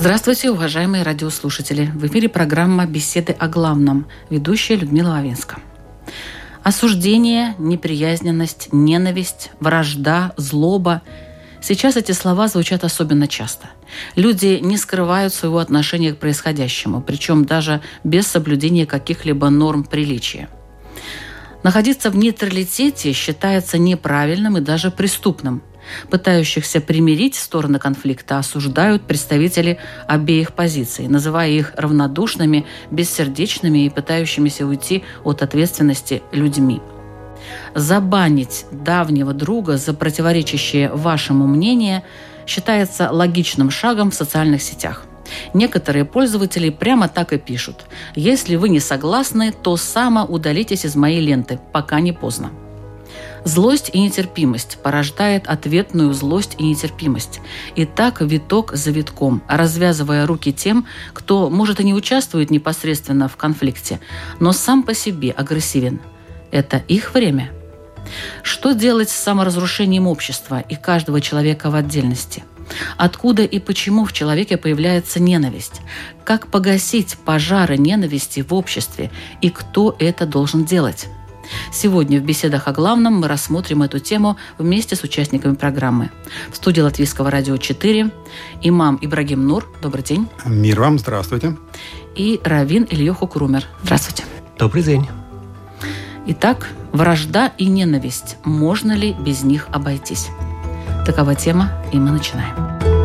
Здравствуйте, уважаемые радиослушатели! В эфире программа «Беседы о главном». Ведущая Людмила Вавинска. Осуждение, неприязненность, ненависть, вражда, злоба – Сейчас эти слова звучат особенно часто. Люди не скрывают своего отношения к происходящему, причем даже без соблюдения каких-либо норм приличия. Находиться в нейтралитете считается неправильным и даже преступным. Пытающихся примирить стороны конфликта осуждают представители обеих позиций, называя их равнодушными, бессердечными и пытающимися уйти от ответственности людьми. Забанить давнего друга за противоречащее вашему мнению считается логичным шагом в социальных сетях. Некоторые пользователи прямо так и пишут. Если вы не согласны, то само удалитесь из моей ленты, пока не поздно. Злость и нетерпимость порождает ответную злость и нетерпимость. И так виток за витком, развязывая руки тем, кто, может, и не участвует непосредственно в конфликте, но сам по себе агрессивен. Это их время. Что делать с саморазрушением общества и каждого человека в отдельности? Откуда и почему в человеке появляется ненависть? Как погасить пожары ненависти в обществе? И кто это должен делать? Сегодня в беседах о главном мы рассмотрим эту тему вместе с участниками программы. В студии Латвийского радио 4 имам Ибрагим Нур. Добрый день. Мир вам, здравствуйте. И Равин Ильёху Крумер. Здравствуйте. Добрый день. Итак, вражда и ненависть. Можно ли без них обойтись? Такова тема, и мы начинаем.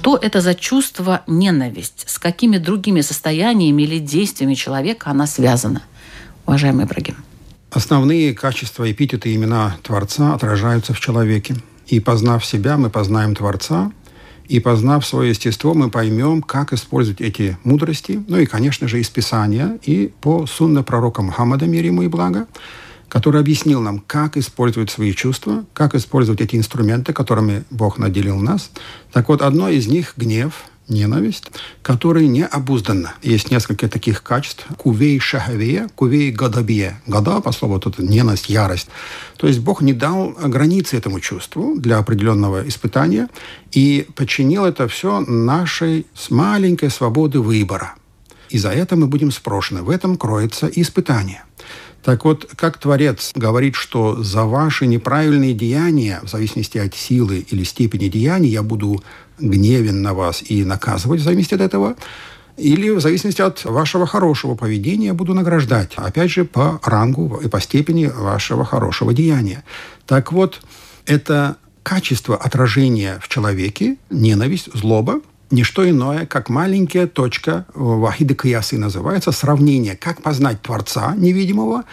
Что это за чувство ненависть? С какими другими состояниями или действиями человека она связана? Уважаемый Ибрагим. Основные качества, эпитеты, имена Творца отражаются в человеке. И познав себя, мы познаем Творца, и познав свое естество, мы поймем, как использовать эти мудрости, ну и, конечно же, из Писания, и по сунна пророка Мухаммада, мир ему и благо, который объяснил нам, как использовать свои чувства, как использовать эти инструменты, которыми Бог наделил нас. Так вот, одно из них – гнев, ненависть, которая не обуздана. Есть несколько таких качеств. Кувей шахавея, кувей гадабия. Гада, по слову, тут ненависть, ярость. То есть Бог не дал границы этому чувству для определенного испытания и подчинил это все нашей с маленькой свободы выбора. И за это мы будем спрошены. В этом кроется испытание. Так вот, как Творец говорит, что за ваши неправильные деяния, в зависимости от силы или степени деяний, я буду гневен на вас и наказывать в зависимости от этого, или в зависимости от вашего хорошего поведения буду награждать, опять же, по рангу и по степени вашего хорошего деяния. Так вот, это качество отражения в человеке, ненависть, злоба, не что иное, как маленькая точка Вахида Каясы называется, сравнение, как познать Творца невидимого,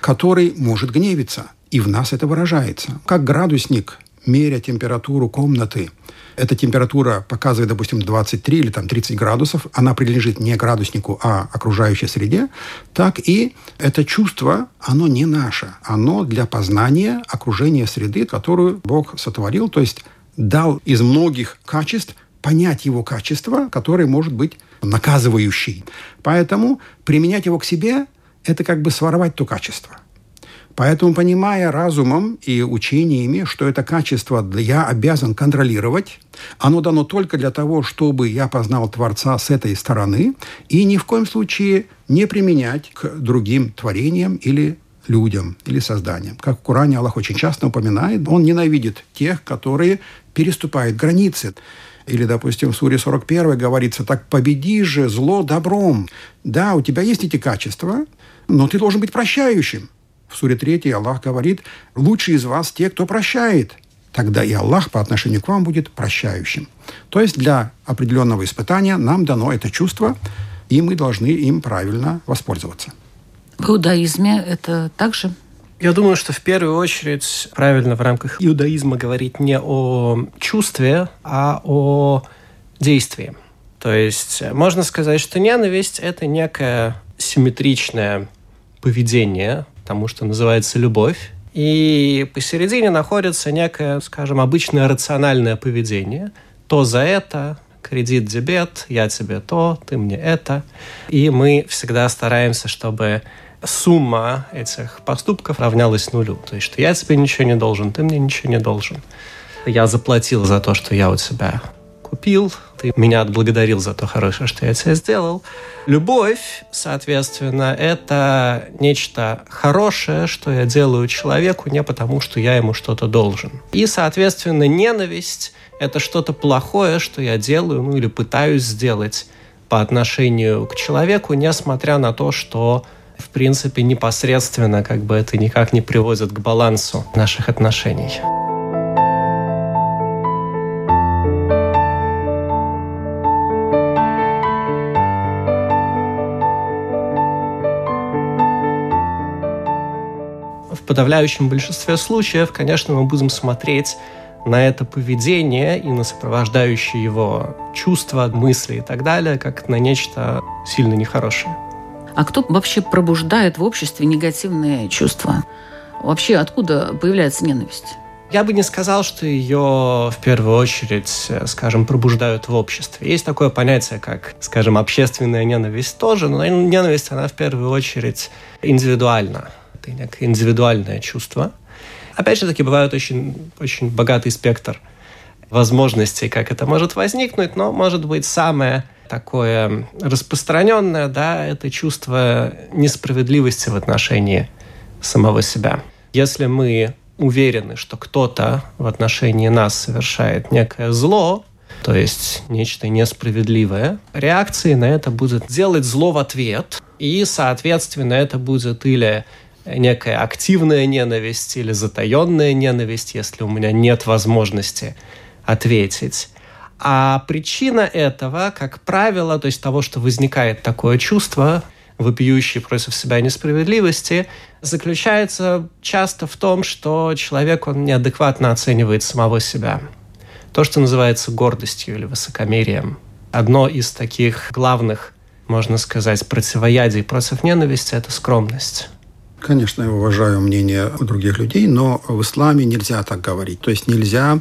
который может гневиться. И в нас это выражается. Как градусник, меря температуру комнаты, эта температура показывает, допустим, 23 или там 30 градусов, она принадлежит не градуснику, а окружающей среде, так и это чувство, оно не наше, оно для познания окружения среды, которую Бог сотворил, то есть дал из многих качеств понять его качество, которое может быть наказывающий. Поэтому применять его к себе – это как бы своровать то качество. Поэтому, понимая разумом и учениями, что это качество я обязан контролировать, оно дано только для того, чтобы я познал Творца с этой стороны, и ни в коем случае не применять к другим творениям или людям или созданиям. Как в Коране Аллах очень часто упоминает, он ненавидит тех, которые переступают границы. Или, допустим, в Суре 41 говорится, так победи же зло добром. Да, у тебя есть эти качества, но ты должен быть прощающим. В Суре 3 Аллах говорит, лучшие из вас те, кто прощает. тогда и Аллах по отношению к вам будет прощающим. То есть для определенного испытания нам дано это чувство, и мы должны им правильно воспользоваться. В иудаизме это также? Я думаю, что в первую очередь правильно в рамках иудаизма говорить не о чувстве, а о действии. То есть можно сказать, что ненависть – это некое симметричное поведение тому, что называется любовь. И посередине находится некое, скажем, обычное рациональное поведение. То за это, кредит, дебет, я тебе то, ты мне это. И мы всегда стараемся, чтобы сумма этих поступков равнялась нулю. То есть, что я тебе ничего не должен, ты мне ничего не должен. Я заплатил за то, что я у тебя купил, ты меня отблагодарил за то хорошее, что я тебе сделал. Любовь, соответственно, это нечто хорошее, что я делаю человеку не потому, что я ему что-то должен. И, соответственно, ненависть – это что-то плохое, что я делаю, ну или пытаюсь сделать по отношению к человеку, несмотря на то, что в принципе, непосредственно как бы это никак не приводит к балансу наших отношений. В подавляющем большинстве случаев, конечно, мы будем смотреть на это поведение и на сопровождающие его чувства, мысли и так далее, как на нечто сильно нехорошее. А кто вообще пробуждает в обществе негативные чувства? Вообще откуда появляется ненависть? Я бы не сказал, что ее в первую очередь, скажем, пробуждают в обществе. Есть такое понятие, как, скажем, общественная ненависть тоже, но ненависть, она в первую очередь индивидуальна. Это некое индивидуальное чувство. Опять же таки, бывает очень, очень богатый спектр возможностей, как это может возникнуть, но, может быть, самое такое распространенное, да, это чувство несправедливости в отношении самого себя. Если мы уверены, что кто-то в отношении нас совершает некое зло, то есть нечто несправедливое, реакцией на это будет делать зло в ответ, и, соответственно, это будет или некая активная ненависть или затаенная ненависть, если у меня нет возможности ответить. А причина этого, как правило, то есть того, что возникает такое чувство, вопиющее против себя несправедливости, заключается часто в том, что человек он неадекватно оценивает самого себя. То, что называется гордостью или высокомерием. Одно из таких главных, можно сказать, противоядий против ненависти – это скромность. Конечно, я уважаю мнение других людей, но в исламе нельзя так говорить. То есть нельзя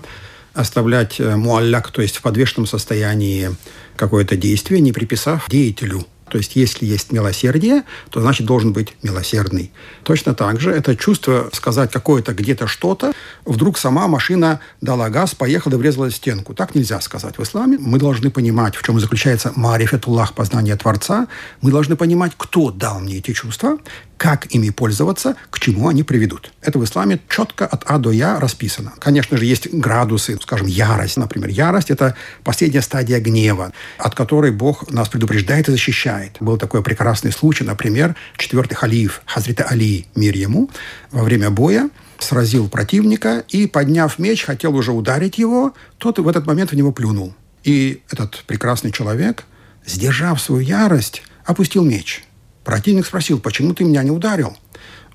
оставлять э, муалляк, то есть в подвешенном состоянии какое-то действие, не приписав деятелю. То есть, если есть милосердие, то значит должен быть милосердный. Точно так же это чувство сказать какое-то где-то что-то, вдруг сама машина дала газ, поехала и врезалась в стенку. Так нельзя сказать в исламе. Мы должны понимать, в чем заключается марифетуллах, познание Творца. Мы должны понимать, кто дал мне эти чувства, как ими пользоваться, к чему они приведут. Это в исламе четко от А до Я расписано. Конечно же, есть градусы, скажем, ярость. Например, ярость – это последняя стадия гнева, от которой Бог нас предупреждает и защищает. Был такой прекрасный случай, например, четвертый халиф Хазрита Али, мир ему, во время боя сразил противника и, подняв меч, хотел уже ударить его, тот в этот момент в него плюнул. И этот прекрасный человек, сдержав свою ярость, опустил меч – Противник спросил, почему ты меня не ударил?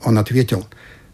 Он ответил,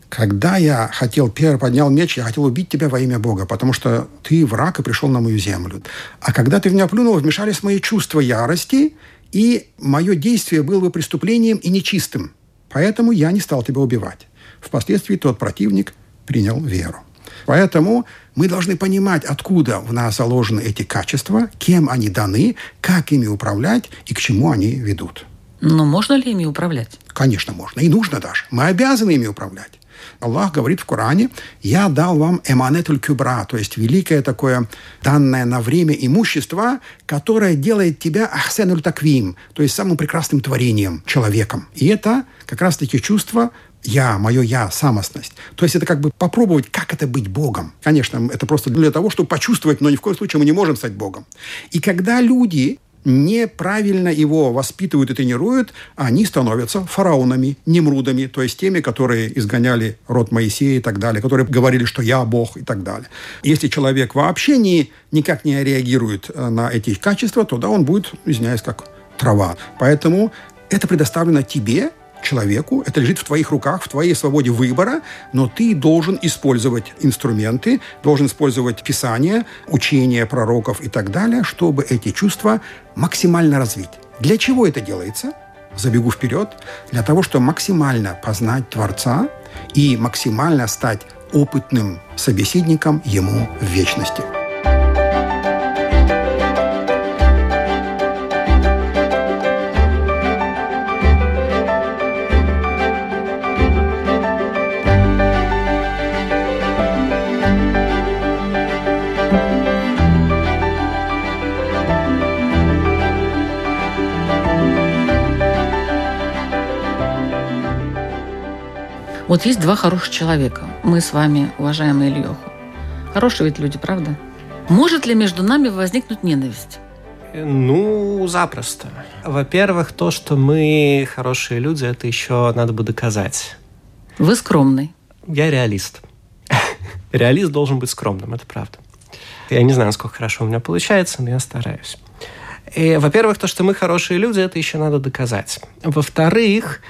когда я хотел, первый поднял меч, я хотел убить тебя во имя Бога, потому что ты враг и пришел на мою землю. А когда ты в меня плюнул, вмешались мои чувства ярости, и мое действие было бы преступлением и нечистым. Поэтому я не стал тебя убивать. Впоследствии тот противник принял веру. Поэтому мы должны понимать, откуда в нас заложены эти качества, кем они даны, как ими управлять и к чему они ведут. Но можно ли ими управлять? Конечно, можно. И нужно даже. Мы обязаны ими управлять. Аллах говорит в Коране, «Я дал вам эманетуль кюбра», то есть великое такое данное на время имущество, которое делает тебя ахсенуль таквим, то есть самым прекрасным творением, человеком. И это как раз-таки чувство я, мое я, самостность. То есть это как бы попробовать, как это быть Богом. Конечно, это просто для того, чтобы почувствовать, но ни в коем случае мы не можем стать Богом. И когда люди неправильно его воспитывают и тренируют, они становятся фараонами, немрудами, то есть теми, которые изгоняли род Моисея и так далее, которые говорили, что я Бог и так далее. Если человек вообще не, никак не реагирует э, на эти качества, то да, он будет, извиняюсь, как трава. Поэтому это предоставлено тебе человеку, это лежит в твоих руках, в твоей свободе выбора, но ты должен использовать инструменты, должен использовать Писание, учения пророков и так далее, чтобы эти чувства максимально развить. Для чего это делается? Забегу вперед. Для того, чтобы максимально познать Творца и максимально стать опытным собеседником Ему в вечности. Вот есть два хороших человека. Мы с вами, уважаемый Ильёху. Хорошие ведь люди, правда? Может ли между нами возникнуть ненависть? Ну, запросто. Во-первых, то, что мы хорошие люди, это еще надо бы доказать. Вы скромный. Я реалист. Реалист должен быть скромным, это правда. Я не знаю, насколько хорошо у меня получается, но я стараюсь. И, во-первых, то, что мы хорошие люди, это еще надо доказать. Во-вторых,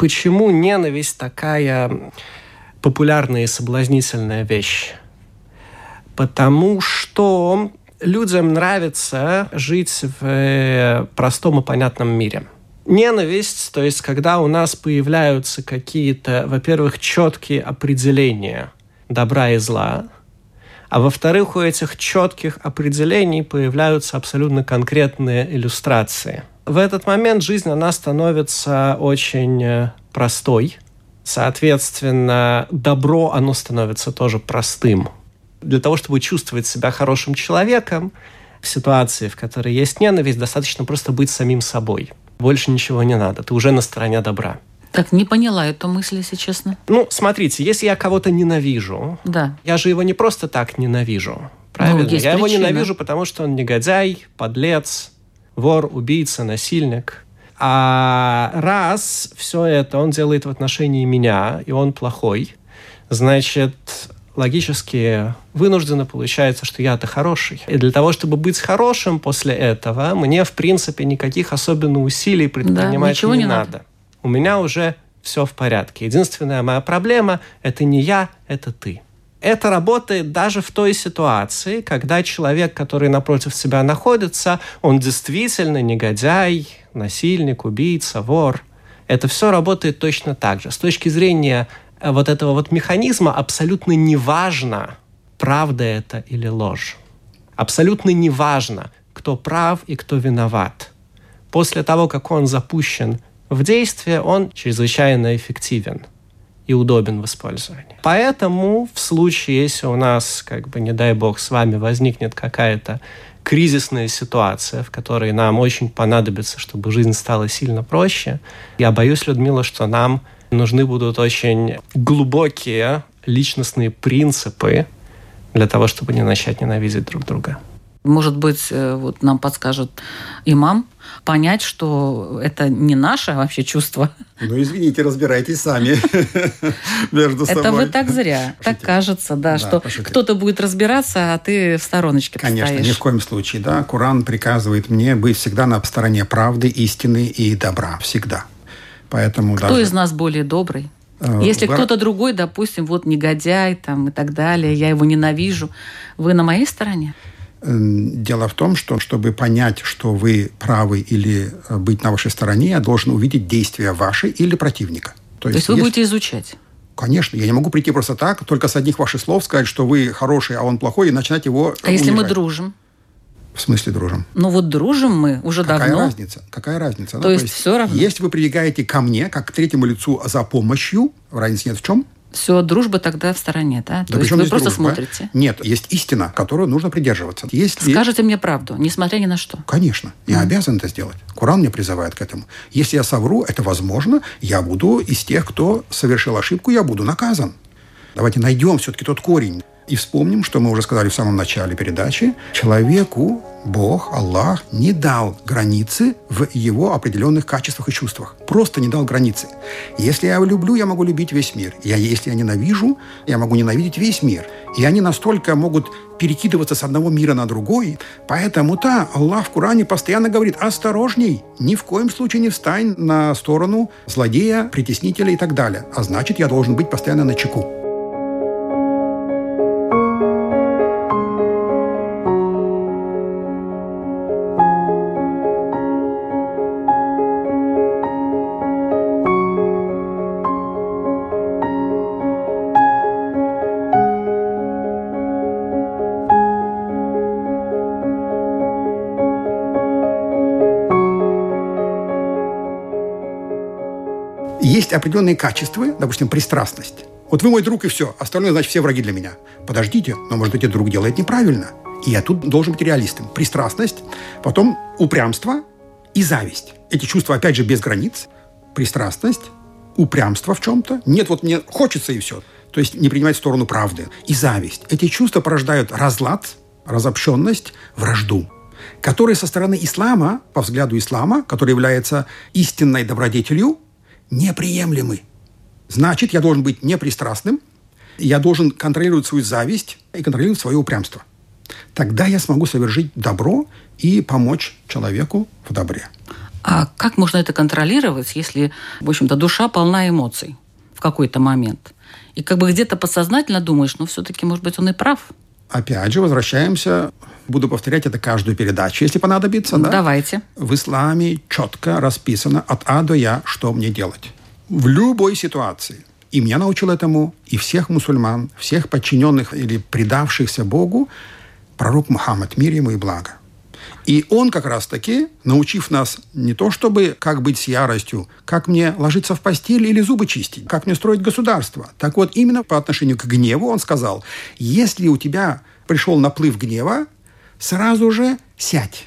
Почему ненависть такая популярная и соблазнительная вещь? Потому что людям нравится жить в э, простом и понятном мире. Ненависть, то есть когда у нас появляются какие-то, во-первых, четкие определения добра и зла, а во-вторых, у этих четких определений появляются абсолютно конкретные иллюстрации – в этот момент жизнь, она становится очень э, простой. Соответственно, добро, оно становится тоже простым. Для того, чтобы чувствовать себя хорошим человеком, в ситуации, в которой есть ненависть, достаточно просто быть самим собой. Больше ничего не надо. Ты уже на стороне добра. Так, не поняла эту мысль, если честно. Ну, смотрите, если я кого-то ненавижу, да. я же его не просто так ненавижу. Правильно? Ну, я причина. его ненавижу, потому что он негодяй, подлец, вор, убийца, насильник. А раз все это он делает в отношении меня, и он плохой, значит, логически вынужденно получается, что я-то хороший. И для того, чтобы быть хорошим после этого, мне, в принципе, никаких особенно усилий предпринимать да, не, не надо. надо. У меня уже все в порядке. Единственная моя проблема – это не я, это ты. Это работает даже в той ситуации, когда человек, который напротив себя находится, он действительно негодяй, насильник, убийца, вор. Это все работает точно так же. С точки зрения э, вот этого вот механизма абсолютно неважно, правда это или ложь. Абсолютно неважно, кто прав и кто виноват. После того, как он запущен в действие, он чрезвычайно эффективен и удобен в использовании. Поэтому в случае, если у нас, как бы, не дай бог, с вами возникнет какая-то кризисная ситуация, в которой нам очень понадобится, чтобы жизнь стала сильно проще, я боюсь, Людмила, что нам нужны будут очень глубокие личностные принципы для того, чтобы не начать ненавидеть друг друга. Может быть, э, вот нам подскажет имам, понять, что это не наше вообще чувство. Ну, извините, разбирайтесь сами между собой. Это вы так зря. Так кажется, да, что кто-то будет разбираться, а ты в стороночке Конечно, ни в коем случае, да. Куран приказывает мне быть всегда на стороне правды, истины и добра. Всегда. Поэтому Кто из нас более добрый? Э, Если кто-то другой, допустим, вот негодяй там и так далее, я его ненавижу, вы на моей стороне? Дело в том, что чтобы понять, что вы правы или э, быть на вашей стороне, я должен увидеть действия ваши или противника. То, То есть, есть вы если... будете изучать? Конечно, я не могу прийти просто так, только с одних ваших слов сказать, что вы хороший, а он плохой, и начинать его А унижать. если мы дружим? В смысле дружим? Ну вот дружим мы уже Какая давно. Какая разница? Какая разница? То, ну, есть, то есть все равно? Если вы прибегаете ко мне, как к третьему лицу за помощью, разницы нет в чем? Все, дружба тогда в стороне, да? да То есть вы просто дружба? смотрите? Нет, есть истина, которую нужно придерживаться. Если... Скажите мне правду, несмотря ни на что. Конечно, я mm. обязан это сделать. Куран меня призывает к этому. Если я совру, это возможно, я буду из тех, кто совершил ошибку, я буду наказан. Давайте найдем все-таки тот корень. И вспомним, что мы уже сказали в самом начале передачи. Человеку Бог, Аллах, не дал границы в его определенных качествах и чувствах. Просто не дал границы. Если я люблю, я могу любить весь мир. Я, если я ненавижу, я могу ненавидеть весь мир. И они настолько могут перекидываться с одного мира на другой. Поэтому-то Аллах в Коране постоянно говорит «осторожней, ни в коем случае не встань на сторону злодея, притеснителя и так далее». А значит, я должен быть постоянно на чеку. Есть определенные качества, допустим, пристрастность. Вот вы мой друг и все, остальное, значит, все враги для меня. Подождите, но, может быть, этот друг делает неправильно. И я тут должен быть реалистом. Пристрастность, потом упрямство и зависть. Эти чувства, опять же, без границ. Пристрастность, упрямство в чем-то. Нет, вот мне хочется и все. То есть не принимать сторону правды. И зависть. Эти чувства порождают разлад, разобщенность, вражду которые со стороны ислама, по взгляду ислама, который является истинной добродетелью, неприемлемы. Значит, я должен быть непристрастным, я должен контролировать свою зависть и контролировать свое упрямство. Тогда я смогу совершить добро и помочь человеку в добре. А как можно это контролировать, если, в общем-то, душа полна эмоций в какой-то момент? И как бы где-то подсознательно думаешь, ну, все-таки, может быть, он и прав. Опять же, возвращаемся, буду повторять это каждую передачу, если понадобится. Да? Давайте. В исламе четко расписано от А до Я, что мне делать. В любой ситуации. И меня научил этому, и всех мусульман, всех подчиненных или предавшихся Богу, пророк Мухаммад, мир ему и благо. И он как раз-таки, научив нас не то чтобы как быть с яростью, как мне ложиться в постель или зубы чистить, как мне строить государство. Так вот, именно по отношению к гневу он сказал, если у тебя пришел наплыв гнева, сразу же сядь.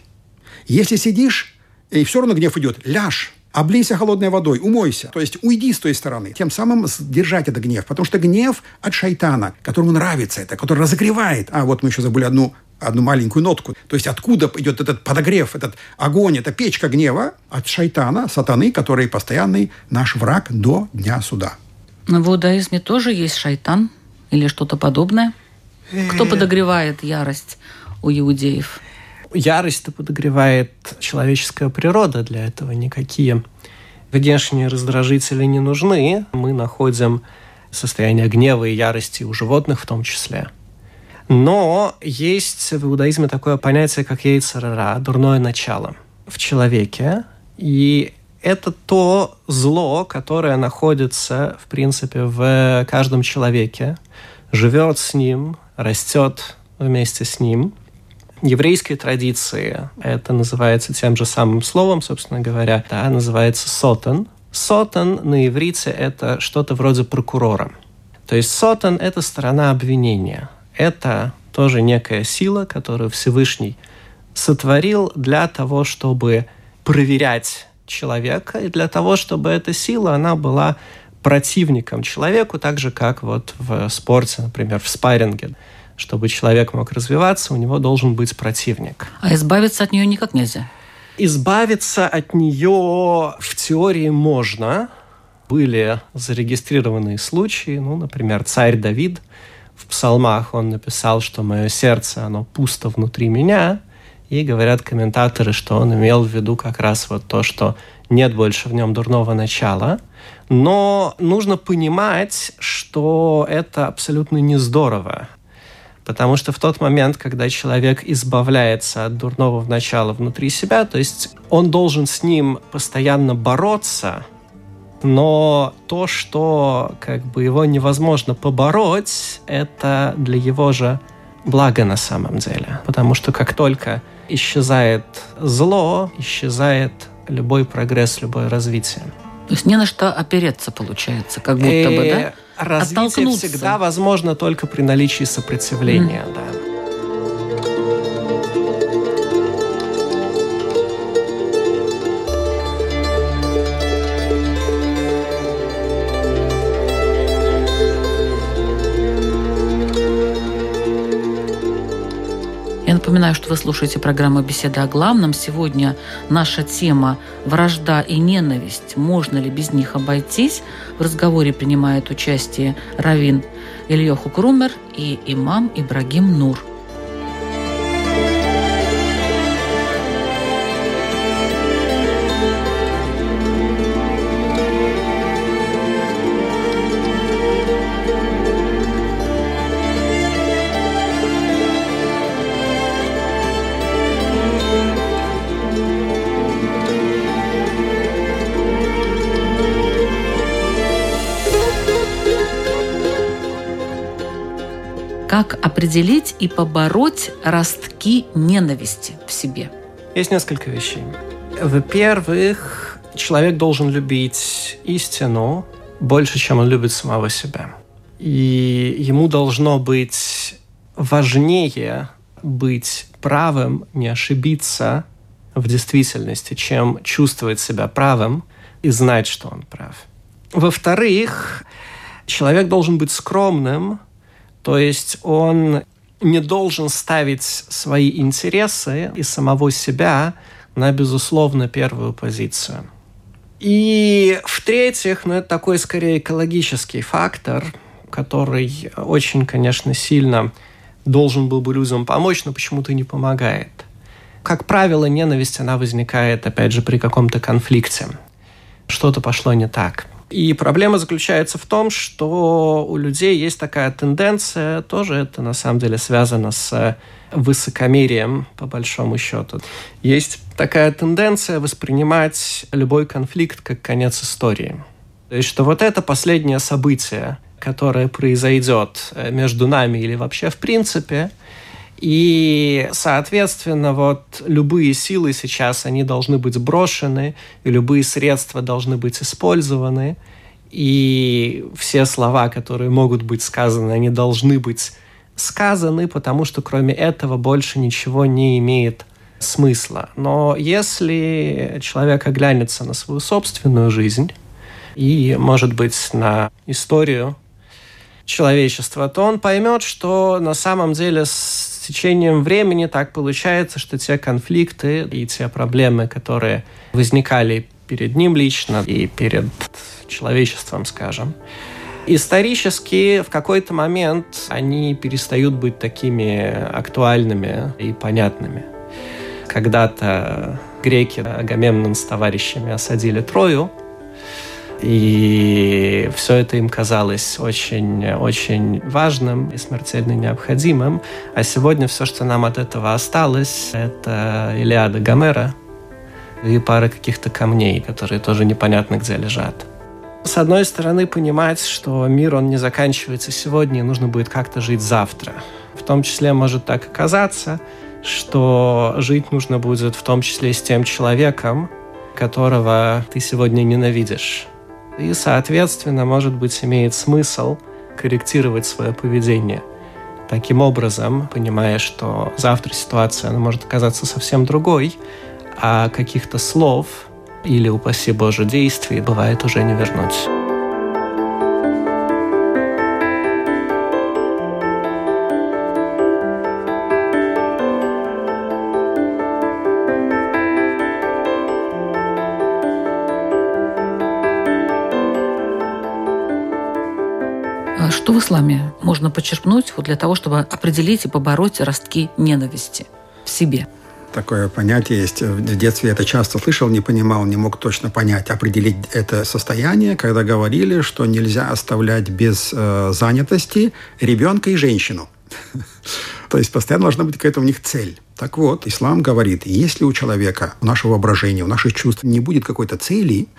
Если сидишь, и все равно гнев идет, ляжь. Облейся холодной водой, умойся. То есть уйди с той стороны. Тем самым сдержать этот гнев. Потому что гнев от шайтана, которому нравится это, который разогревает. А вот мы еще забыли одну одну маленькую нотку. То есть откуда идет этот подогрев, этот огонь, эта печка гнева от шайтана, сатаны, который постоянный наш враг до дня суда. Но в иудаизме тоже есть шайтан или что-то подобное? Кто подогревает ярость у иудеев? Ярость-то подогревает человеческая природа. Для этого никакие внешние раздражители не нужны. Мы находим состояние гнева и ярости у животных в том числе – но есть в иудаизме такое понятие, как яйцерара, дурное начало в человеке. И это то зло, которое находится, в принципе, в каждом человеке, живет с ним, растет вместе с ним. Еврейской традиции это называется тем же самым словом, собственно говоря, да, называется сотан. Сотан на иврите – это что-то вроде прокурора. То есть сотан – это сторона обвинения – это тоже некая сила, которую Всевышний сотворил для того, чтобы проверять человека, и для того, чтобы эта сила, она была противником человеку, так же, как вот в спорте, например, в спарринге. Чтобы человек мог развиваться, у него должен быть противник. А избавиться от нее никак нельзя? Избавиться от нее в теории можно. Были зарегистрированные случаи, ну, например, царь Давид – в псалмах он написал, что мое сердце, оно пусто внутри меня, и говорят комментаторы, что он имел в виду как раз вот то, что нет больше в нем дурного начала. Но нужно понимать, что это абсолютно не здорово. Потому что в тот момент, когда человек избавляется от дурного начала внутри себя, то есть он должен с ним постоянно бороться – но то, что как бы его невозможно побороть, это для его же благо на самом деле. Потому что как только исчезает зло, исчезает любой прогресс, любое развитие. То есть не на что опереться, получается, как будто бы, да? Э, развитие всегда возможно только при наличии сопротивления, mm. да. Напоминаю, что вы слушаете программу «Беседа о главном». Сегодня наша тема «Вражда и ненависть. Можно ли без них обойтись?» В разговоре принимает участие Равин Ильёху Крумер и имам Ибрагим Нур – определить и побороть ростки ненависти в себе? Есть несколько вещей. Во-первых, человек должен любить истину больше, чем он любит самого себя. И ему должно быть важнее быть правым, не ошибиться в действительности, чем чувствовать себя правым и знать, что он прав. Во-вторых, человек должен быть скромным – то есть он не должен ставить свои интересы и самого себя на, безусловно, первую позицию. И в-третьих, ну, это такой скорее экологический фактор, который очень, конечно, сильно должен был бы людям помочь, но почему-то не помогает. Как правило, ненависть, она возникает, опять же, при каком-то конфликте. Что-то пошло не так. И проблема заключается в том, что у людей есть такая тенденция, тоже это на самом деле связано с высокомерием, по большому счету. Есть такая тенденция воспринимать любой конфликт как конец истории. То есть, что вот это последнее событие, которое произойдет между нами или вообще в принципе, и, соответственно, вот любые силы сейчас, они должны быть брошены, и любые средства должны быть использованы, и все слова, которые могут быть сказаны, они должны быть сказаны, потому что кроме этого больше ничего не имеет смысла. Но если человек оглянется на свою собственную жизнь и, может быть, на историю человечества, то он поймет, что на самом деле течением времени так получается, что те конфликты и те проблемы, которые возникали перед ним лично и перед человечеством, скажем, исторически в какой-то момент они перестают быть такими актуальными и понятными. Когда-то греки Агамемнон с товарищами осадили Трою, и все это им казалось очень-очень важным и смертельно необходимым. А сегодня все, что нам от этого осталось, это Илиада Гомера и пара каких-то камней, которые тоже непонятно где лежат. С одной стороны, понимать, что мир, он не заканчивается сегодня, и нужно будет как-то жить завтра. В том числе может так оказаться, что жить нужно будет в том числе с тем человеком, которого ты сегодня ненавидишь. И, соответственно, может быть, имеет смысл корректировать свое поведение. Таким образом, понимая, что завтра ситуация она может оказаться совсем другой, а каких-то слов или, упаси Боже, действий бывает уже не вернуть. Что в исламе можно почерпнуть вот для того, чтобы определить и побороть ростки ненависти в себе? Такое понятие есть. В детстве я это часто слышал, не понимал, не мог точно понять, определить это состояние, когда говорили, что нельзя оставлять без э, занятости ребенка и женщину. То есть постоянно должна быть какая-то у них цель. Так вот, ислам говорит, если у человека, у нашего воображения, у наших чувств не будет какой-то цели,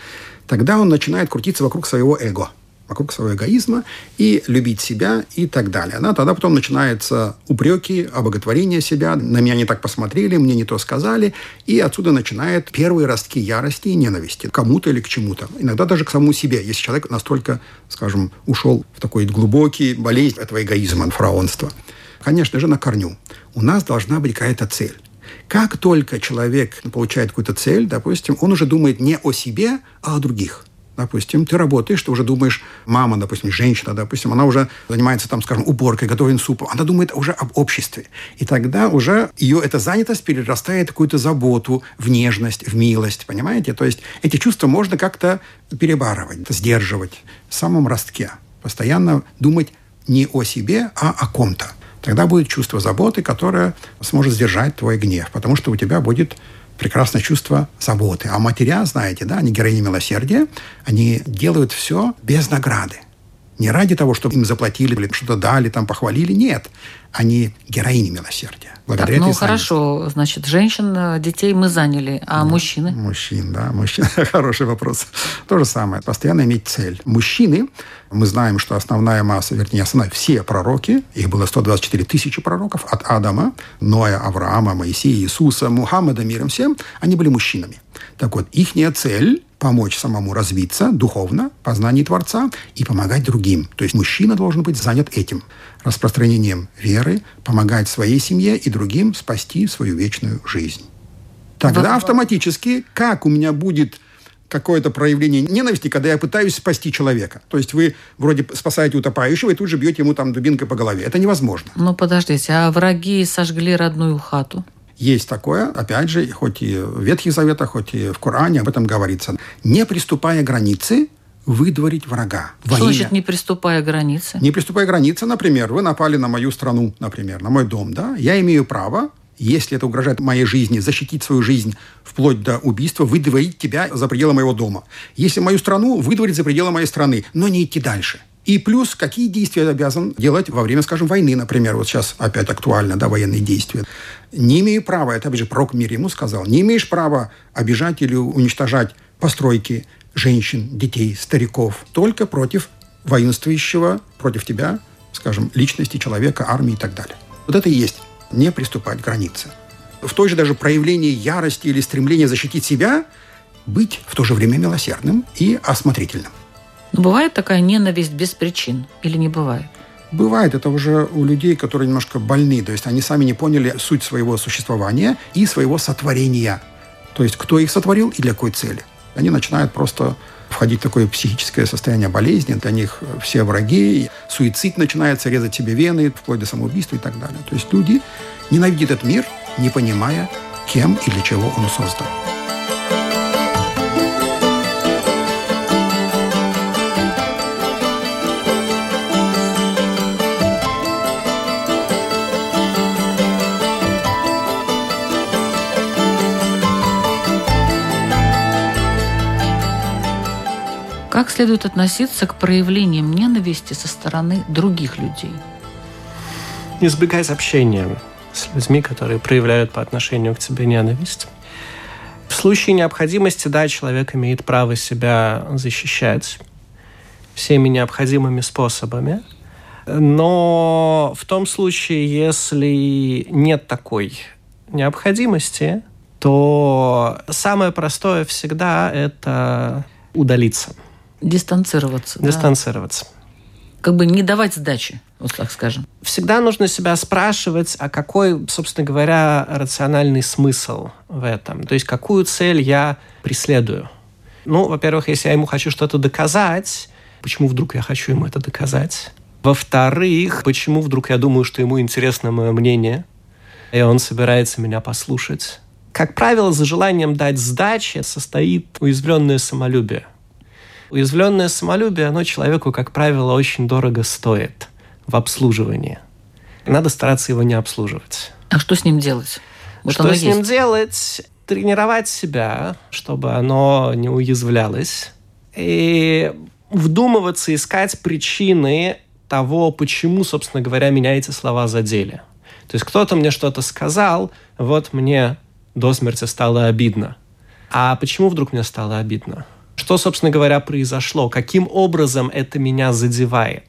тогда он начинает крутиться вокруг своего эго – вокруг своего эгоизма и любить себя и так далее. Да? Тогда потом начинаются упреки, обоготворение себя. На меня не так посмотрели, мне не то сказали. И отсюда начинают первые ростки ярости и ненависти кому-то или к чему-то. Иногда даже к самому себе, если человек настолько, скажем, ушел в такой глубокий болезнь этого эгоизма, фараонства. Конечно же, на корню. У нас должна быть какая-то цель. Как только человек получает какую-то цель, допустим, он уже думает не о себе, а о других – допустим, ты работаешь, ты уже думаешь, мама, допустим, женщина, допустим, она уже занимается там, скажем, уборкой, готовит суп, она думает уже об обществе. И тогда уже ее эта занятость перерастает в какую-то заботу, в нежность, в милость, понимаете? То есть эти чувства можно как-то перебарывать, сдерживать в самом ростке. Постоянно думать не о себе, а о ком-то. Тогда будет чувство заботы, которое сможет сдержать твой гнев, потому что у тебя будет прекрасное чувство заботы. А матеря, знаете, да, они героини милосердия, они делают все без награды. Не ради того, чтобы им заплатили или что-то дали, там похвалили. Нет. Они героини милосердия. Благодаря так, ну хорошо, значит, женщин, э, детей мы заняли, а да, мужчины? Мужчин, да, мужчины. Хороший вопрос. То же самое. Постоянно иметь цель. Мужчины, мы знаем, что основная масса, вернее, основная, все пророки, их было 124 тысячи пророков, от Адама, Ноя, Авраама, Моисея, Иисуса, Мухаммада, миром всем, они были мужчинами. Так вот, их цель помочь самому развиться духовно, познании Творца и помогать другим. То есть мужчина должен быть занят этим распространением веры, помогать своей семье и другим спасти свою вечную жизнь. Тогда автоматически, как у меня будет какое-то проявление ненависти, когда я пытаюсь спасти человека. То есть вы вроде спасаете утопающего и тут же бьете ему там дубинкой по голове. Это невозможно. Ну, подождите, а враги сожгли родную хату? Есть такое, опять же, хоть и в Ветхих Заветах, хоть и в Коране об этом говорится. Не приступая границы, выдворить врага. Что имя... значит не приступая границы? Не приступая границы, например, вы напали на мою страну, например, на мой дом, да? Я имею право, если это угрожает моей жизни, защитить свою жизнь вплоть до убийства, выдворить тебя за пределы моего дома. Если мою страну, выдворить за пределы моей страны, но не идти дальше. И плюс, какие действия я обязан делать во время, скажем, войны, например, вот сейчас опять актуально, да, военные действия. Не имею права, это, опять же, пророк мир ему сказал, не имеешь права обижать или уничтожать постройки женщин, детей, стариков, только против воинствующего, против тебя, скажем, личности человека, армии и так далее. Вот это и есть не приступать к границе. В той же даже проявлении ярости или стремления защитить себя быть в то же время милосердным и осмотрительным. Но бывает такая ненависть без причин или не бывает? Бывает это уже у людей, которые немножко больны, то есть они сами не поняли суть своего существования и своего сотворения. То есть кто их сотворил и для какой цели. Они начинают просто входить в такое психическое состояние болезни, для них все враги, суицид начинается, резать себе вены, вплоть до самоубийства и так далее. То есть люди ненавидят этот мир, не понимая, кем и для чего он создан. Как следует относиться к проявлениям ненависти со стороны других людей? Избегать общения с людьми, которые проявляют по отношению к тебе ненависть. В случае необходимости, да, человек имеет право себя защищать всеми необходимыми способами. Но в том случае, если нет такой необходимости, то самое простое всегда это удалиться. Дистанцироваться. Дистанцироваться. Да? Как бы не давать сдачи, вот так скажем. Всегда нужно себя спрашивать, а какой, собственно говоря, рациональный смысл в этом? То есть какую цель я преследую? Ну, во-первых, если я ему хочу что-то доказать, почему вдруг я хочу ему это доказать? Во-вторых, почему вдруг я думаю, что ему интересно мое мнение, и он собирается меня послушать? Как правило, за желанием дать сдачи состоит уязвленное самолюбие. Уязвленное самолюбие, оно человеку, как правило, очень дорого стоит в обслуживании. Надо стараться его не обслуживать. А что с ним делать? Вот что с ним делать? Тренировать себя, чтобы оно не уязвлялось. И вдумываться, искать причины того, почему, собственно говоря, меня эти слова задели. То есть кто-то мне что-то сказал, вот мне до смерти стало обидно. А почему вдруг мне стало обидно? Что, собственно говоря, произошло? Каким образом это меня задевает?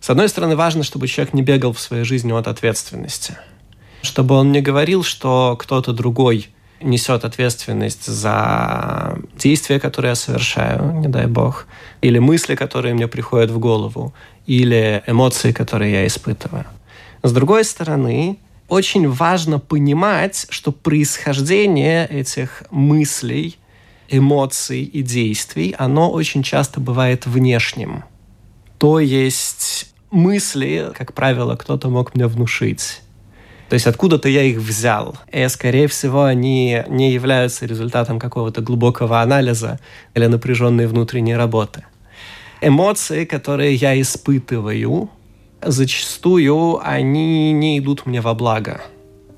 С одной стороны, важно, чтобы человек не бегал в своей жизни от ответственности. Чтобы он не говорил, что кто-то другой несет ответственность за действия, которые я совершаю, не дай бог, или мысли, которые мне приходят в голову, или эмоции, которые я испытываю. С другой стороны, очень важно понимать, что происхождение этих мыслей эмоций и действий, оно очень часто бывает внешним. То есть мысли, как правило, кто-то мог мне внушить. То есть откуда-то я их взял. И, скорее всего, они не являются результатом какого-то глубокого анализа или напряженной внутренней работы. Эмоции, которые я испытываю, зачастую они не идут мне во благо.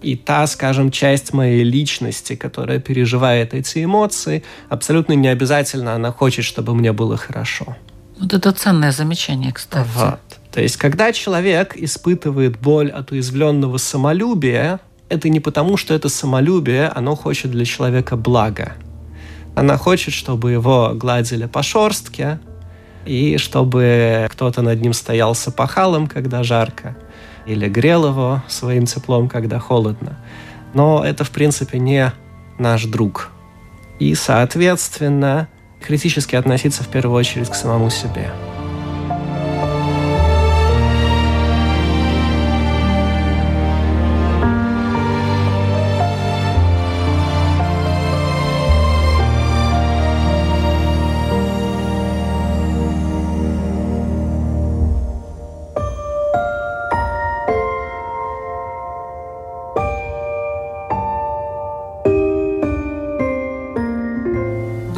И та, скажем, часть моей личности, которая переживает эти эмоции, абсолютно не обязательно она хочет, чтобы мне было хорошо. Вот это ценное замечание, кстати. Вот. То есть, когда человек испытывает боль от уязвленного самолюбия, это не потому, что это самолюбие, оно хочет для человека блага. Она хочет, чтобы его гладили по шорстке, и чтобы кто-то над ним стоял с опахалом, когда жарко, или грел его своим теплом, когда холодно. Но это, в принципе, не наш друг. И, соответственно, критически относиться в первую очередь к самому себе.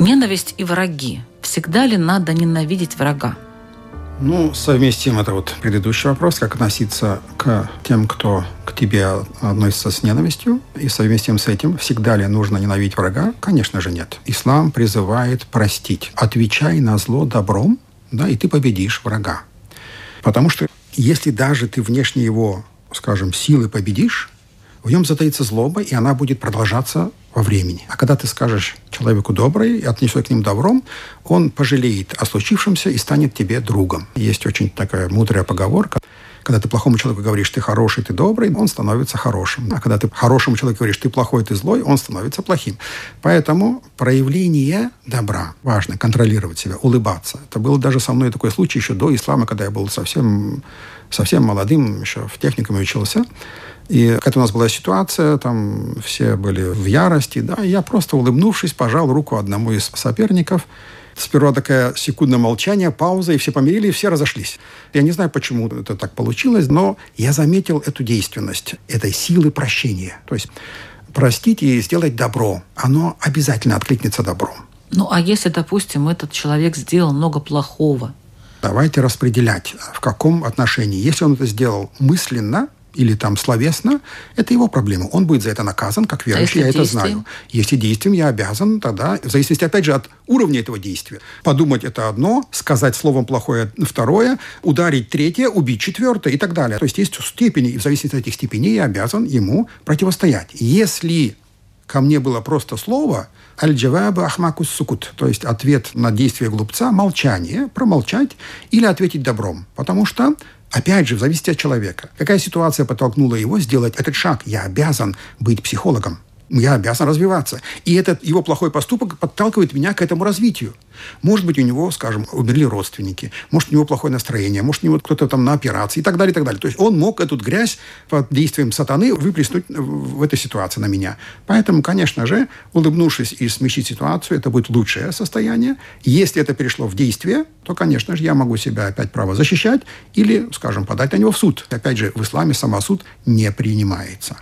Ненависть и враги. Всегда ли надо ненавидеть врага? Ну, совместим это вот предыдущий вопрос, как относиться к тем, кто к тебе относится с ненавистью, и совместим с этим, всегда ли нужно ненавидеть врага? Конечно же нет. Ислам призывает простить. Отвечай на зло добром, да, и ты победишь врага. Потому что если даже ты внешне его, скажем, силы победишь, в нем затаится злоба, и она будет продолжаться во времени. А когда ты скажешь человеку доброе и отнесешь к ним добром, он пожалеет о случившемся и станет тебе другом. Есть очень такая мудрая поговорка. Когда ты плохому человеку говоришь, ты хороший, ты добрый, он становится хорошим. А когда ты хорошему человеку говоришь, ты плохой, ты злой, он становится плохим. Поэтому проявление добра важно, контролировать себя, улыбаться. Это был даже со мной такой случай еще до ислама, когда я был совсем, совсем молодым, еще в техникуме учился. И какая-то у нас была ситуация, там все были в ярости, да, и я просто, улыбнувшись, пожал руку одному из соперников. Сперва такая секундное молчание, пауза, и все помирили, и все разошлись. Я не знаю, почему это так получилось, но я заметил эту действенность, этой силы прощения. То есть простить и сделать добро, оно обязательно откликнется добром. Ну, а если, допустим, этот человек сделал много плохого? Давайте распределять, в каком отношении. Если он это сделал мысленно, или там словесно, это его проблема. Он будет за это наказан, как верующий, а я действием? это знаю. Если действием я обязан, тогда, в зависимости, опять же, от уровня этого действия. Подумать это одно, сказать словом плохое второе, ударить третье, убить четвертое и так далее. То есть есть степени, и в зависимости от этих степеней я обязан ему противостоять. Если ко мне было просто слово, аль-джаваба ахмакус сукут, то есть ответ на действие глупца, молчание, промолчать или ответить добром. Потому что Опять же, в зависимости от человека. Какая ситуация подтолкнула его сделать этот шаг? Я обязан быть психологом я обязан развиваться. И этот его плохой поступок подталкивает меня к этому развитию. Может быть, у него, скажем, умерли родственники, может, у него плохое настроение, может, у него кто-то там на операции и так далее, и так далее. То есть он мог эту грязь под действием сатаны выплеснуть в этой ситуации на меня. Поэтому, конечно же, улыбнувшись и смягчить ситуацию, это будет лучшее состояние. Если это перешло в действие, то, конечно же, я могу себя опять право защищать или, скажем, подать на него в суд. Опять же, в исламе самосуд не принимается.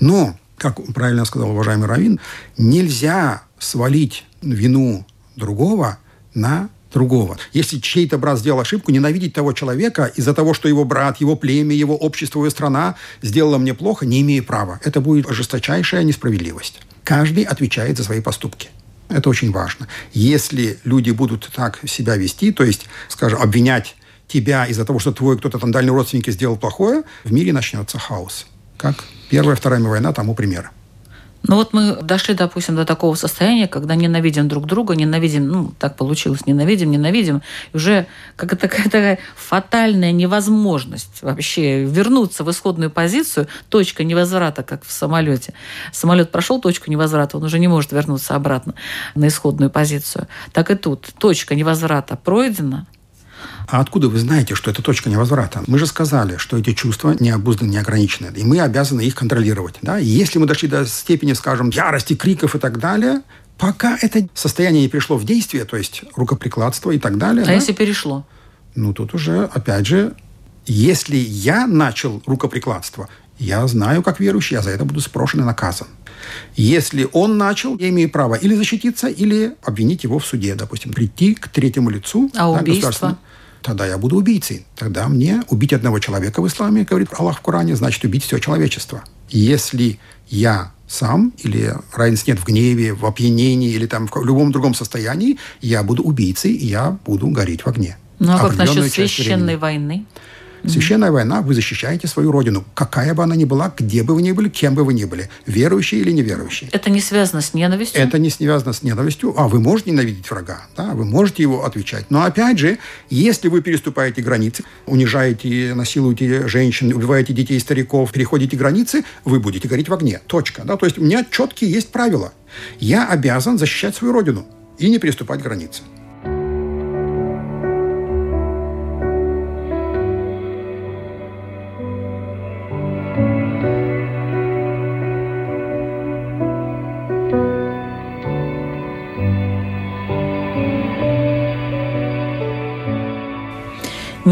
Но как правильно сказал уважаемый Равин, нельзя свалить вину другого на другого. Если чей-то брат сделал ошибку, ненавидеть того человека из-за того, что его брат, его племя, его общество, его страна сделала мне плохо, не имея права. Это будет жесточайшая несправедливость. Каждый отвечает за свои поступки. Это очень важно. Если люди будут так себя вести, то есть, скажем, обвинять тебя из-за того, что твой кто-то там дальний родственник сделал плохое, в мире начнется хаос. Как Первая, Вторая мировая война тому пример. Ну вот мы дошли, допустим, до такого состояния, когда ненавидим друг друга, ненавидим, ну, так получилось, ненавидим, ненавидим, и уже как такая, такая фатальная невозможность вообще вернуться в исходную позицию, точка невозврата, как в самолете. Самолет прошел точку невозврата, он уже не может вернуться обратно на исходную позицию. Так и тут точка невозврата пройдена, А откуда вы знаете, что это точка невозврата? Мы же сказали, что эти чувства необузданы, неограничены, и мы обязаны их контролировать. Да? И если мы дошли до степени, скажем, ярости, криков и так далее, пока это состояние не пришло в действие, то есть рукоприкладство и так далее. А да, если перешло? Ну, тут уже, опять же, если я начал рукоприкладство, я знаю, как верующий, я за это буду спрошен и наказан. Если он начал, я имею право или защититься, или обвинить его в суде, допустим, прийти к третьему лицу. А да, убийство? Тогда я буду убийцей. Тогда мне убить одного человека в исламе, говорит Аллах в Коране, значит убить все человечество. Если я сам или разницы нет в гневе, в опьянении или там в любом другом состоянии, я буду убийцей, и я буду гореть в огне. Ну а как насчет священной времени. войны? Священная война, вы защищаете свою родину. Какая бы она ни была, где бы вы ни были, кем бы вы ни были. Верующие или неверующие. Это не связано с ненавистью? Это не связано с ненавистью. А вы можете ненавидеть врага, да, вы можете его отвечать. Но опять же, если вы переступаете границы, унижаете, насилуете женщин, убиваете детей, стариков, переходите границы, вы будете гореть в огне. Точка. Да? То есть у меня четкие есть правила. Я обязан защищать свою родину и не переступать границы.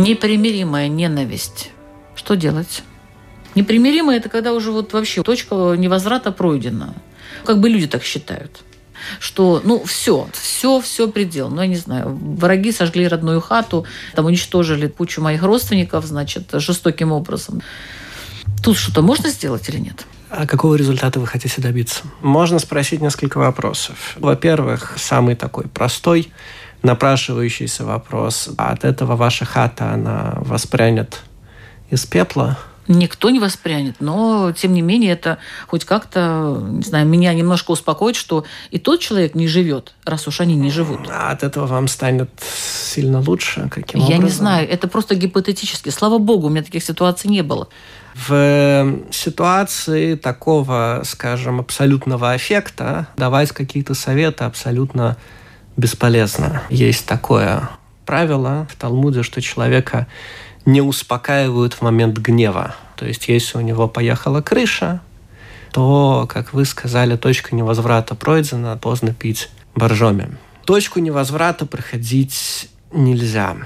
Непримиримая ненависть. Что делать? Непримиримая – это когда уже вот вообще точка невозврата пройдена. Как бы люди так считают что, ну, все, все, все предел. Ну, я не знаю, враги сожгли родную хату, там уничтожили кучу моих родственников, значит, жестоким образом. Тут что-то можно сделать или нет? А какого результата вы хотите добиться? Можно спросить несколько вопросов. Во-первых, самый такой простой, напрашивающийся вопрос. А от этого ваша хата, она воспрянет из пепла? Никто не воспрянет, но, тем не менее, это хоть как-то, не знаю, меня немножко успокоит, что и тот человек не живет, раз уж они не живут. А от этого вам станет сильно лучше? Каким Я образом? не знаю, это просто гипотетически. Слава богу, у меня таких ситуаций не было. В ситуации такого, скажем, абсолютного аффекта давать какие-то советы абсолютно бесполезно. Есть такое правило в Талмуде, что человека не успокаивают в момент гнева. То есть, если у него поехала крыша, то, как вы сказали, точка невозврата пройдена, поздно пить боржоми. Точку невозврата проходить нельзя.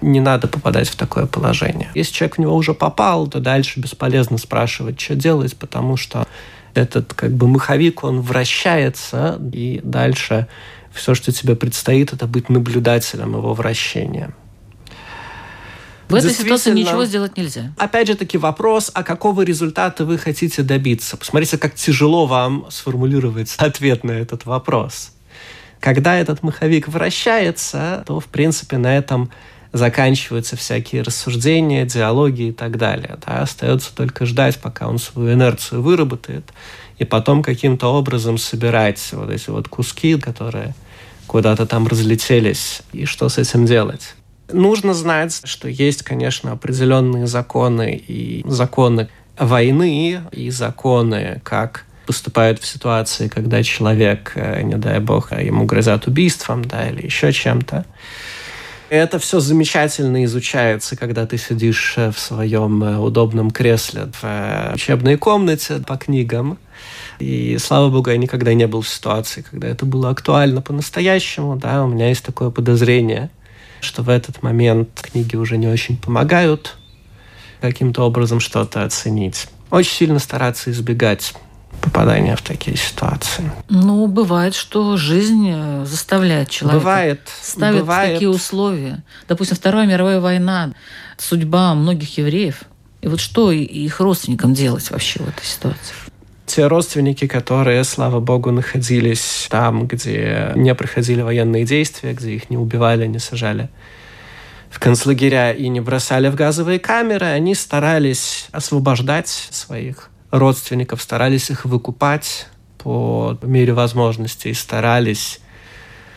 Не надо попадать в такое положение. Если человек в него уже попал, то дальше бесполезно спрашивать, что делать, потому что этот как бы маховик, он вращается, и дальше все, что тебе предстоит, это быть наблюдателем его вращения. В этой ситуации ничего сделать нельзя. Опять же таки вопрос, а какого результата вы хотите добиться? Посмотрите, как тяжело вам сформулировать ответ на этот вопрос. Когда этот маховик вращается, то, в принципе, на этом заканчиваются всякие рассуждения, диалоги и так далее. Да? Остается только ждать, пока он свою инерцию выработает, и потом каким-то образом собирать вот эти вот куски, которые куда-то там разлетелись, и что с этим делать. Нужно знать, что есть, конечно, определенные законы и законы войны, и законы, как поступают в ситуации, когда человек, не дай бог, ему грозят убийством, да, или еще чем-то. Это все замечательно изучается, когда ты сидишь в своем удобном кресле в учебной комнате по книгам. И, слава богу, я никогда не был в ситуации, когда это было актуально по-настоящему. Да, у меня есть такое подозрение, что в этот момент книги уже не очень помогают каким-то образом что-то оценить. Очень сильно стараться избегать попадания в такие ситуации. Ну, бывает, что жизнь э, заставляет человека. Бывает. Ставит бывает. такие условия. Допустим, Вторая мировая война, судьба многих евреев. И вот что их родственникам делать вообще в этой ситуации? Те родственники, которые, слава богу, находились там, где не проходили военные действия, где их не убивали, не сажали в концлагеря и не бросали в газовые камеры, они старались освобождать своих родственников, старались их выкупать по мере возможностей, старались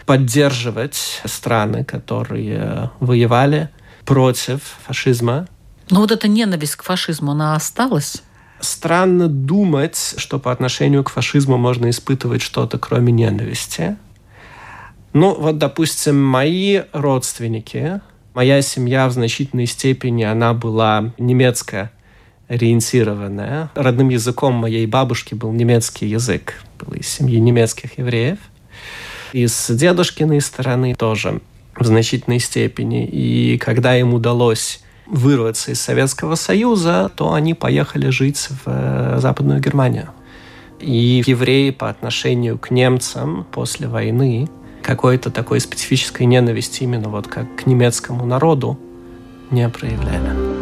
поддерживать страны, которые воевали против фашизма. Но вот эта ненависть к фашизму, она осталась? Странно думать, что по отношению к фашизму можно испытывать что-то, кроме ненависти. Ну, вот, допустим, мои родственники, Моя семья в значительной степени, она была немецкая ориентированная. Родным языком моей бабушки был немецкий язык. Был из семьи немецких евреев. И с дедушкиной стороны тоже в значительной степени. И когда им удалось вырваться из Советского Союза, то они поехали жить в э, Западную Германию. И евреи по отношению к немцам после войны какой-то такой специфической ненависти именно вот как к немецкому народу не проявляли.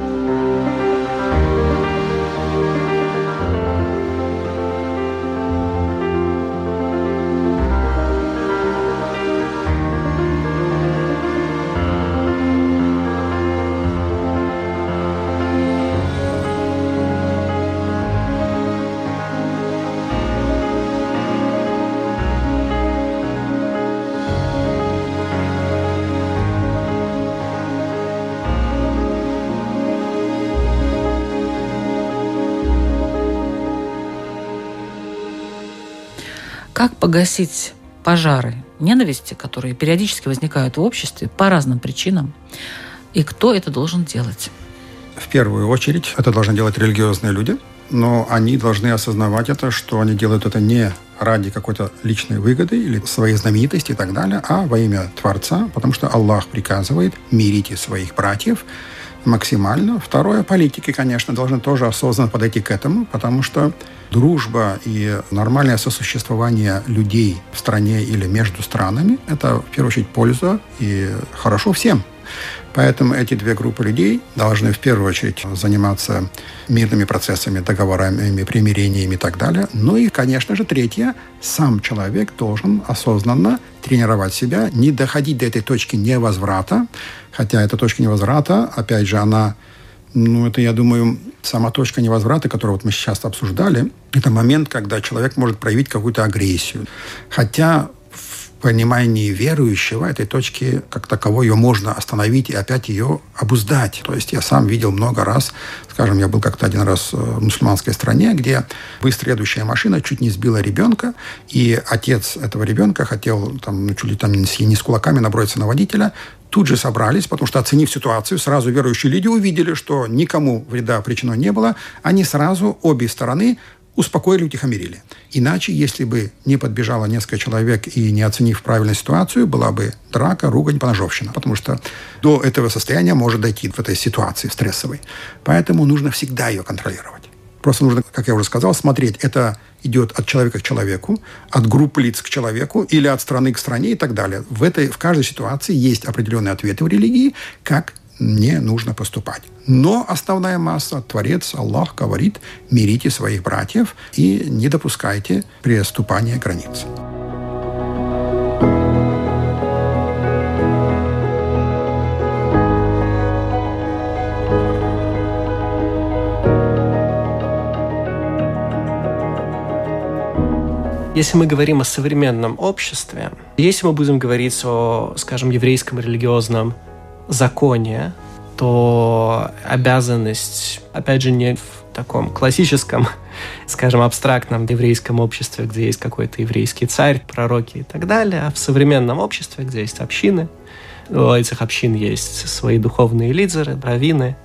Погасить пожары ненависти, которые периодически возникают в обществе по разным причинам, и кто это должен делать? В первую очередь это должны делать религиозные люди, но они должны осознавать это, что они делают это не ради какой-то личной выгоды или своей знаменитости и так далее, а во имя Творца, потому что Аллах приказывает мирите своих братьев максимально. Второе, политики, конечно, должны тоже осознанно подойти к этому, потому что дружба и нормальное сосуществование людей в стране или между странами – это, в первую очередь, польза и хорошо всем. Поэтому эти две группы людей должны в первую очередь заниматься мирными процессами, договорами, примирениями и так далее. Ну и, конечно же, третье, сам человек должен осознанно тренировать себя, не доходить до этой точки невозврата, хотя эта точка невозврата, опять же, она ну, это, я думаю, сама точка невозврата, которую вот мы сейчас обсуждали, это момент, когда человек может проявить какую-то агрессию. Хотя понимании верующего этой точки как таковой ее можно остановить и опять ее обуздать. То есть я сам видел много раз, скажем, я был как-то один раз в мусульманской стране, где быстро машина чуть не сбила ребенка, и отец этого ребенка хотел там, ну, чуть ли там не с кулаками наброситься на водителя, тут же собрались, потому что, оценив ситуацию, сразу верующие люди увидели, что никому вреда причинено не было. Они сразу, обе стороны, успокоили, утихомирили. Иначе, если бы не подбежало несколько человек и не оценив правильную ситуацию, была бы драка, ругань, поножовщина. Потому что до этого состояния может дойти в этой ситуации стрессовой. Поэтому нужно всегда ее контролировать. Просто нужно, как я уже сказал, смотреть, это идет от человека к человеку, от группы лиц к человеку или от страны к стране и так далее. В, этой, в каждой ситуации есть определенные ответы в религии, как не нужно поступать. Но основная масса, Творец, Аллах говорит, мирите своих братьев и не допускайте переступания границ. Если мы говорим о современном обществе, если мы будем говорить о, скажем, еврейском религиозном законе, то обязанность, опять же, не в таком классическом, скажем, абстрактном еврейском обществе, где есть какой-то еврейский царь, пророки и так далее, а в современном обществе, где есть общины, у этих общин есть свои духовные лидеры, раввины,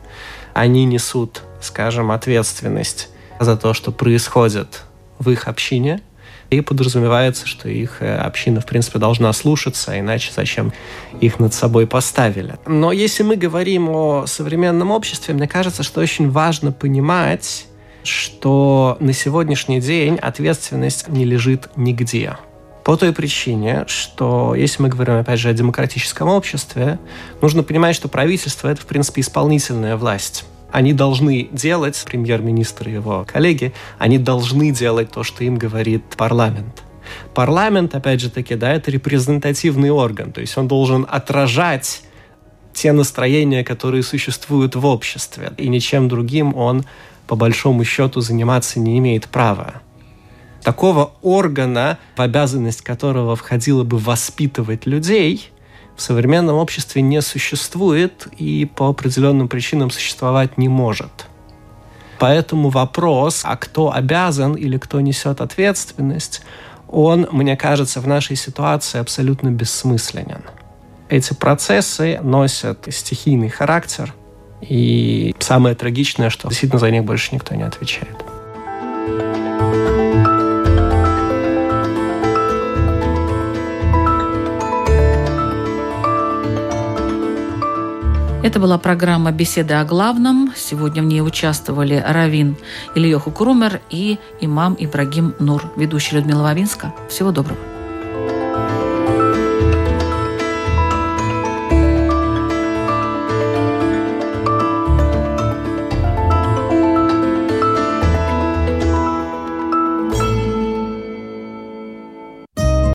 они несут, скажем, ответственность за то, что происходит в их общине – и подразумевается, что их э, община, в принципе, должна слушаться, иначе зачем их над собой поставили. Но если мы говорим о современном обществе, мне кажется, что очень важно понимать, что на сегодняшний день ответственность не лежит нигде. По той причине, что если мы говорим, опять же, о демократическом обществе, нужно понимать, что правительство – это, в принципе, исполнительная власть они должны делать, премьер-министр и его коллеги, они должны делать то, что им говорит парламент. Парламент, опять же таки, да, это репрезентативный орган, то есть он должен отражать те настроения, которые существуют в обществе, и ничем другим он, по большому счету, заниматься не имеет права. Такого органа, в обязанность которого входило бы воспитывать людей – в современном обществе не существует и по определенным причинам существовать не может. Поэтому вопрос, а кто обязан или кто несет ответственность, он, мне кажется, в нашей ситуации абсолютно бессмысленен. эти процессы носят стихийный характер, и самое трагичное, что действительно за них больше никто не отвечает. Это была программа «Беседы о главном». Сегодня в ней участвовали Равин Ильёху Крумер и имам Ибрагим Нур, ведущий Людмила Вавинска. Всего доброго.